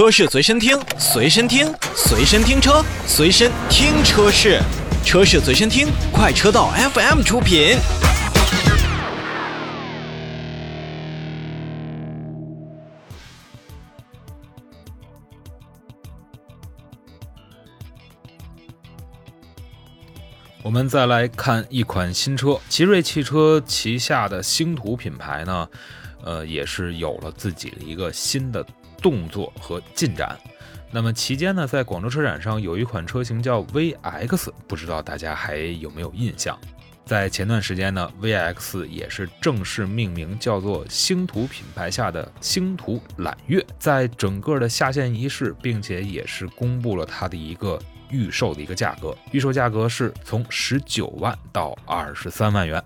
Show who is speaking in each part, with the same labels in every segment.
Speaker 1: 车市随身听，随身听，随身听车，随身听车市，车市随身听，快车道 FM 出品。
Speaker 2: 我们再来看一款新车，奇瑞汽车旗下的星途品牌呢，呃，也是有了自己的一个新的动作和进展。那么期间呢，在广州车展上有一款车型叫 VX，不知道大家还有没有印象？在前段时间呢，VX 也是正式命名叫做星途品牌下的星途揽月，在整个的下线仪式，并且也是公布了它的一个。预售的一个价格，预售价格是从十九万到二十三万元。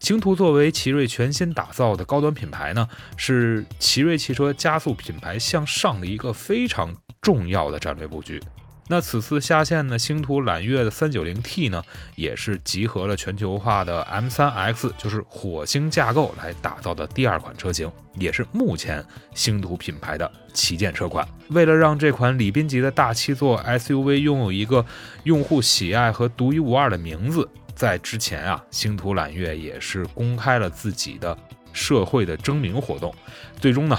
Speaker 2: 星途作为奇瑞全新打造的高端品牌呢，是奇瑞汽车加速品牌向上的一个非常重要的战略布局。那此次下线的星途揽月的 390T 呢，也是集合了全球化的 M3X，就是火星架构来打造的第二款车型，也是目前星途品牌的旗舰车款。为了让这款礼宾级的大七座 SUV 拥有一个用户喜爱和独一无二的名字，在之前啊，星途揽月也是公开了自己的社会的征名活动，最终呢，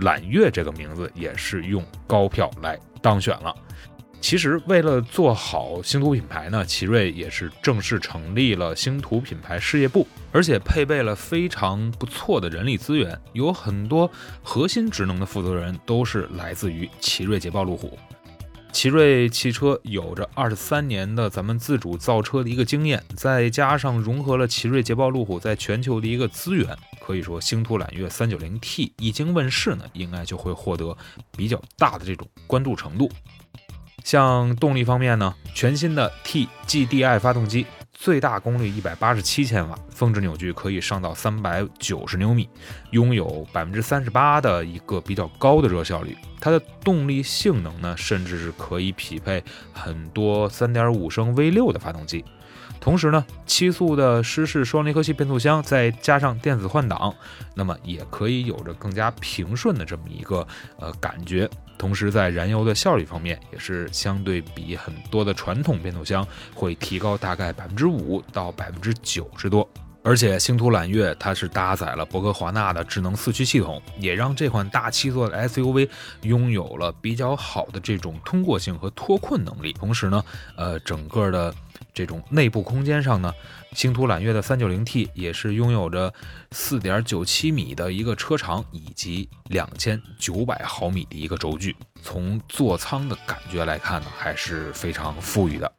Speaker 2: 揽月这个名字也是用高票来当选了。其实，为了做好星途品牌呢，奇瑞也是正式成立了星途品牌事业部，而且配备了非常不错的人力资源，有很多核心职能的负责人都是来自于奇瑞捷豹路虎。奇瑞汽车有着二十三年的咱们自主造车的一个经验，再加上融合了奇瑞捷豹路虎在全球的一个资源，可以说星途揽月三九零 T 一经问世呢，应该就会获得比较大的这种关注程度。像动力方面呢，全新的 TGDI 发动机，最大功率一百八十七千瓦，峰值扭矩可以上到三百九十牛米，拥有百分之三十八的一个比较高的热效率。它的动力性能呢，甚至是可以匹配很多三点五升 V 六的发动机。同时呢，七速的湿式双离合器变速箱，再加上电子换挡，那么也可以有着更加平顺的这么一个呃感觉。同时，在燃油的效率方面，也是相对比很多的传统变速箱会提高大概百分之五到百分之九十多。而且，星途揽月它是搭载了博格华纳的智能四驱系统，也让这款大七座的 SUV 拥有了比较好的这种通过性和脱困能力。同时呢，呃，整个的这种内部空间上呢，星途揽月的 390T 也是拥有着4.97米的一个车长，以及2900毫米的一个轴距。从座舱的感觉来看呢，还是非常富裕的。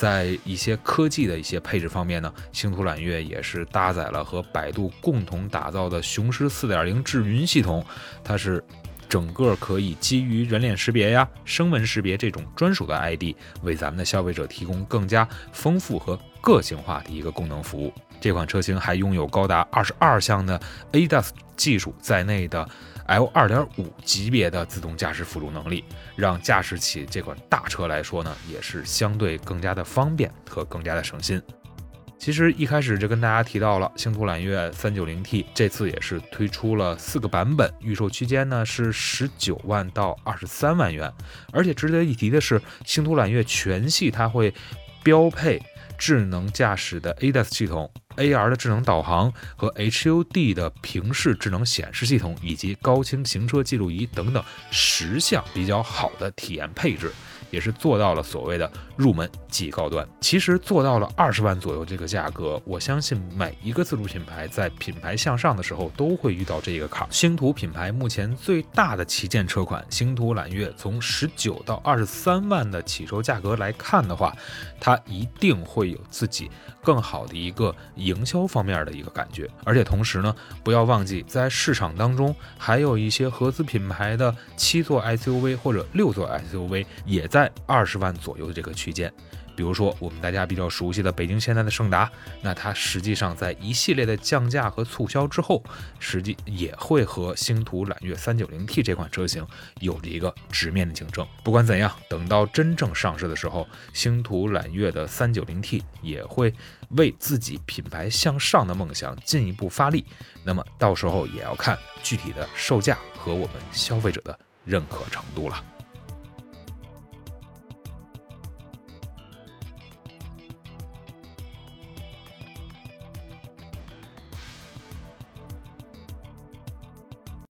Speaker 2: 在一些科技的一些配置方面呢，星途揽月也是搭载了和百度共同打造的雄狮4.0智云系统，它是整个可以基于人脸识别呀、声纹识别这种专属的 ID，为咱们的消费者提供更加丰富和个性化的一个功能服务。这款车型还拥有高达二十二项的 ADAS 技术在内的。L 二点五级别的自动驾驶辅助能力，让驾驶起这款大车来说呢，也是相对更加的方便和更加的省心。其实一开始就跟大家提到了，星途揽月三九零 T 这次也是推出了四个版本，预售区间呢是十九万到二十三万元。而且值得一提的是，星途揽月全系它会标配智能驾驶的 ADAS 系统。AR 的智能导航和 HUD 的平视智能显示系统，以及高清行车记录仪等等十项比较好的体验配置。也是做到了所谓的入门即高端，其实做到了二十万左右这个价格，我相信每一个自主品牌在品牌向上的时候都会遇到这个坎。星途品牌目前最大的旗舰车款星途揽月，从十九到二十三万的起售价格来看的话，它一定会有自己更好的一个营销方面的一个感觉。而且同时呢，不要忘记在市场当中还有一些合资品牌的七座 SUV 或者六座 SUV 也在。在二十万左右的这个区间，比如说我们大家比较熟悉的北京现代的胜达，那它实际上在一系列的降价和促销之后，实际也会和星途揽月三九零 T 这款车型有着一个直面的竞争。不管怎样，等到真正上市的时候，星途揽月的三九零 T 也会为自己品牌向上的梦想进一步发力。那么到时候也要看具体的售价和我们消费者的认可程度了。